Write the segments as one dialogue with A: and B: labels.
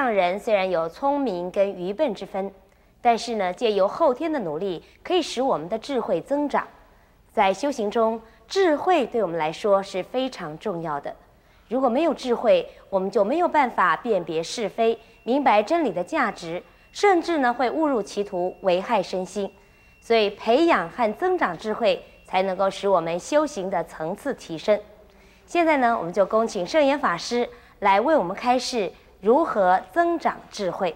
A: 上人虽然有聪明跟愚笨之分，但是呢，借由后天的努力，可以使我们的智慧增长。在修行中，智慧对我们来说是非常重要的。如果没有智慧，我们就没有办法辨别是非，明白真理的价值，甚至呢会误入歧途，危害身心。所以，培养和增长智慧，才能够使我们修行的层次提升。现在呢，我们就恭请圣严法师来为我们开示如何增长智慧。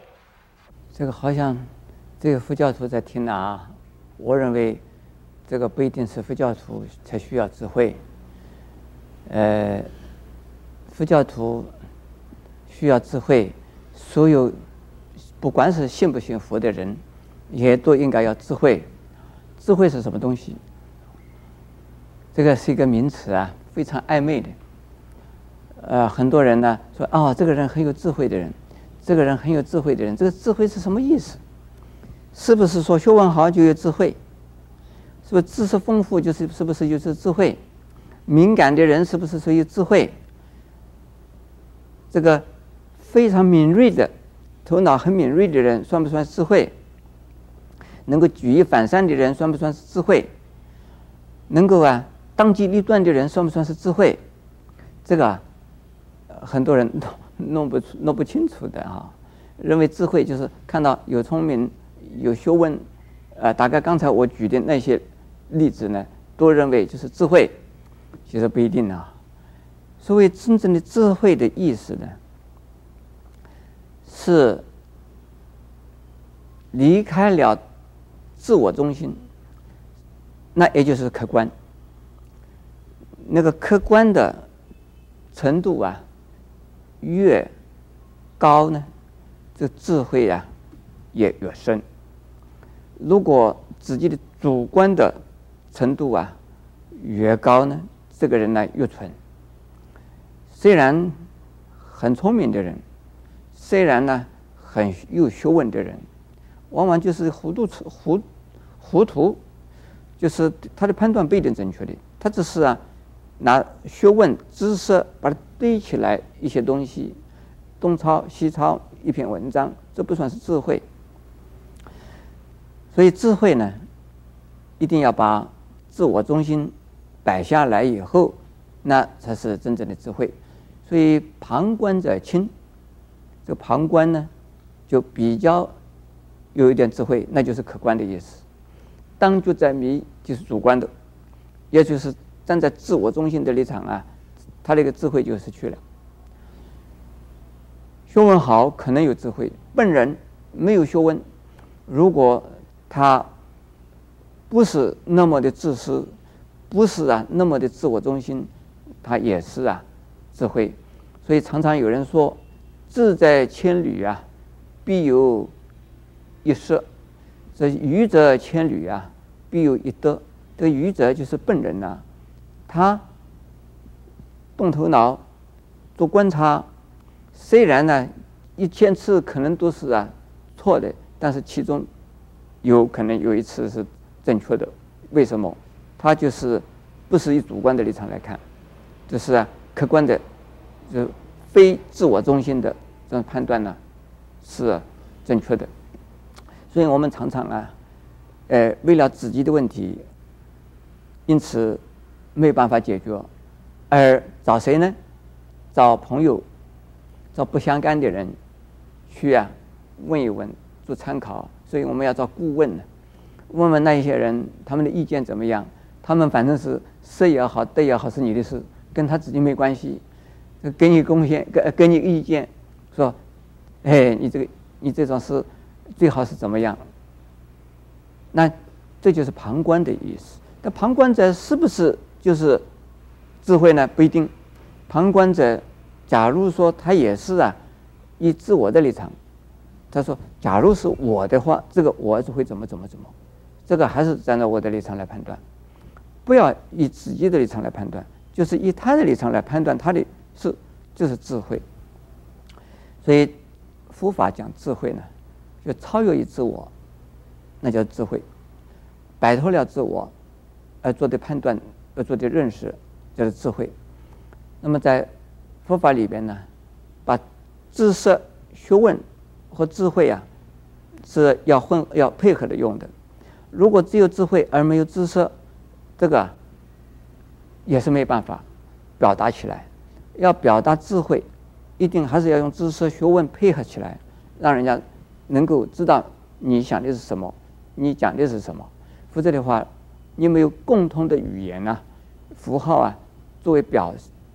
B: 这个好像这个佛教徒在听啊，我认为这个不一定是佛教徒才需要智慧。呃，佛教徒需要智慧，所有不管是信不信佛的人，也都应该要智慧。智慧是什么东西？这个是一个名词啊，非常暧昧的。呃，很多人呢说啊、哦，这个人很有智慧的人，这个人很有智慧的人，这个智慧是什么意思？是不是说学问好就有智慧？是不是知识丰富就是是不是就是智慧？敏感的人是不是属于智慧？这个非常敏锐的头脑很敏锐的人算不算智慧？能够举一反三的人算不算是智慧？能够啊当机立断的人算不算是智慧？这个啊，很多人弄 弄不出弄不清楚的啊。认为智慧就是看到有聪明有学问，呃，大概刚才我举的那些例子呢，都认为就是智慧，其实不一定啊。所谓真正的智慧的意思呢，是离开了。自我中心，那也就是客观。那个客观的程度啊，越高呢，这智慧啊也越深。如果自己的主观的程度啊越高呢，这个人呢越蠢。虽然很聪明的人，虽然呢很有学问的人，往往就是糊涂糊。糊涂，就是他的判断不一定正确的，他只是啊，拿学问知识把它堆起来一些东西，东抄西抄一篇文章，这不算是智慧。所以智慧呢，一定要把自我中心摆下来以后，那才是真正的智慧。所以旁观者清，这个旁观呢，就比较有一点智慧，那就是客观的意思。当局者迷，就是主观的，也就是站在自我中心的立场啊，他那个智慧就失去了。学问好可能有智慧，笨人没有学问，如果他不是那么的自私，不是啊那么的自我中心，他也是啊智慧。所以常常有人说，志在千里啊，必有一失。这愚者千里啊，必有一得。这愚者就是笨人呐、他动头脑做观察，虽然呢一千次可能都是啊错的，但是其中有可能有一次是正确的。为什么？他就是不是以主观的立场来看，就是啊客观的，就非自我中心的这种判断呢是正确的。所以我们常常啊，呃，为了自己的问题，因此没有办法解决，而找谁呢？找朋友，找不相干的人去啊问一问，做参考。所以我们要找顾问呢，问问那一些人他们的意见怎么样？他们反正是失也好，得也好，是你的事，跟他自己没关系。给你贡献，给给你意见，说，哎，你这个你这种事。最好是怎么样？那这就是旁观的意思。那旁观者是不是就是智慧呢？不一定。旁观者，假如说他也是啊，以自我的立场，他说：“假如是我的话，这个我是会怎么怎么怎么。”这个还是站在我的立场来判断，不要以自己的立场来判断，就是以他的立场来判断他的是就是智慧。所以佛法讲智慧呢。就超越于自我，那叫智慧；摆脱了自我而做的判断、而做的认识，叫做智慧。那么在佛法里边呢，把知识、学问和智慧啊，是要混要配合的用的。如果只有智慧而没有知识，这个也是没办法表达起来。要表达智慧，一定还是要用知识学问配合起来，让人家能够知道你想的是什么，你讲的是什么。否则的话，你没有共同的语言啊、符号啊，作为表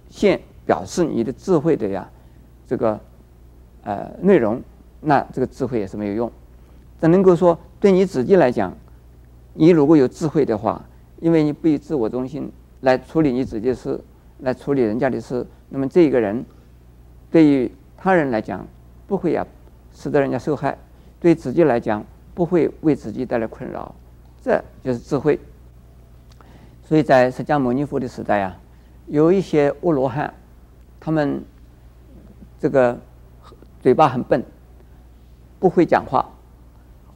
B: 现表示你的智慧的呀，这个呃内容，那这个智慧也是没有用。只能够说，对你自己来讲，你如果有智慧的话，因为你不以自我中心来处理你自己的事，来处理人家的事。那么这个人，对于他人来讲，不会呀，使得人家受害；对自己来讲，不会为自己带来困扰。这就是智慧。所以在释迦牟尼佛的时代啊，有一些阿罗汉，他们这个 嘴巴很笨，不会讲话，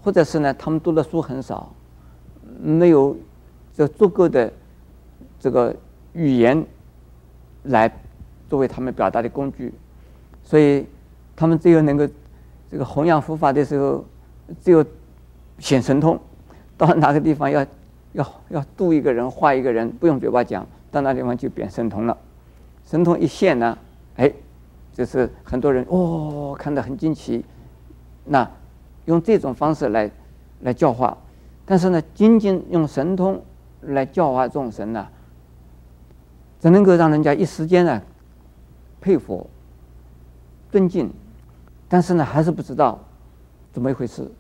B: 或者是呢，他们读的书很少，没有这足够的这个语言来。作为他们表达的工具，所以他们只有能够这个弘扬佛法的时候，只有显神通。到哪个地方要要要度一个人、化一个人，不用嘴巴讲，到那地方就变神通了。神通一现呢，哎，就是很多人哦看得很惊奇。那用这种方式来来教化，但是呢，仅仅用神通来教化众生呢，只能够让人家一时间呢。佩服、尊敬，但是呢，还是不知道怎么一回事，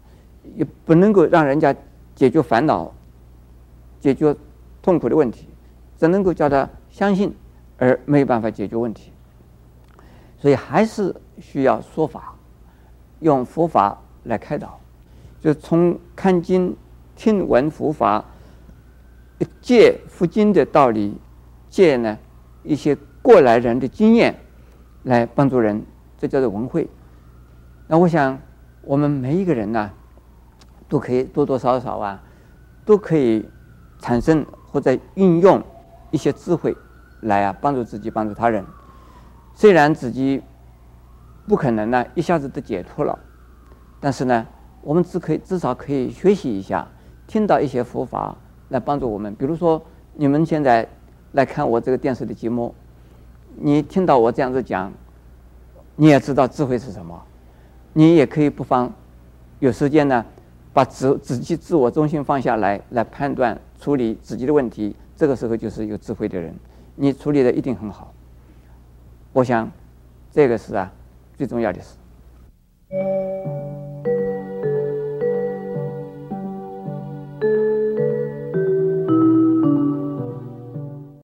B: 也不能够让人家解决烦恼、解决痛苦的问题，只能够叫他相信，而没有办法解决问题。所以还是需要说法，用佛法来开导，就从看经、听闻佛法，借佛经的道理，借呢一些过来人的经验。来帮助人，这叫做文慧。那我想，我们每一个人呢，都可以多多少少啊，都可以产生或者运用一些智慧来啊帮助自己，帮助他人。虽然自己不可能呢一下子都解脱了，但是呢，我们只可以至少可以学习一下，听到一些佛法来帮助我们。比如说，你们现在来看我这个电视的节目。你听到我这样子讲，你也知道智慧是什么，你也可以不妨有时间呢，把自自己自我中心放下来，来判断处理自己的问题。这个时候就是有智慧的人，你处理的一定很好。我想，这个是啊最重要的事。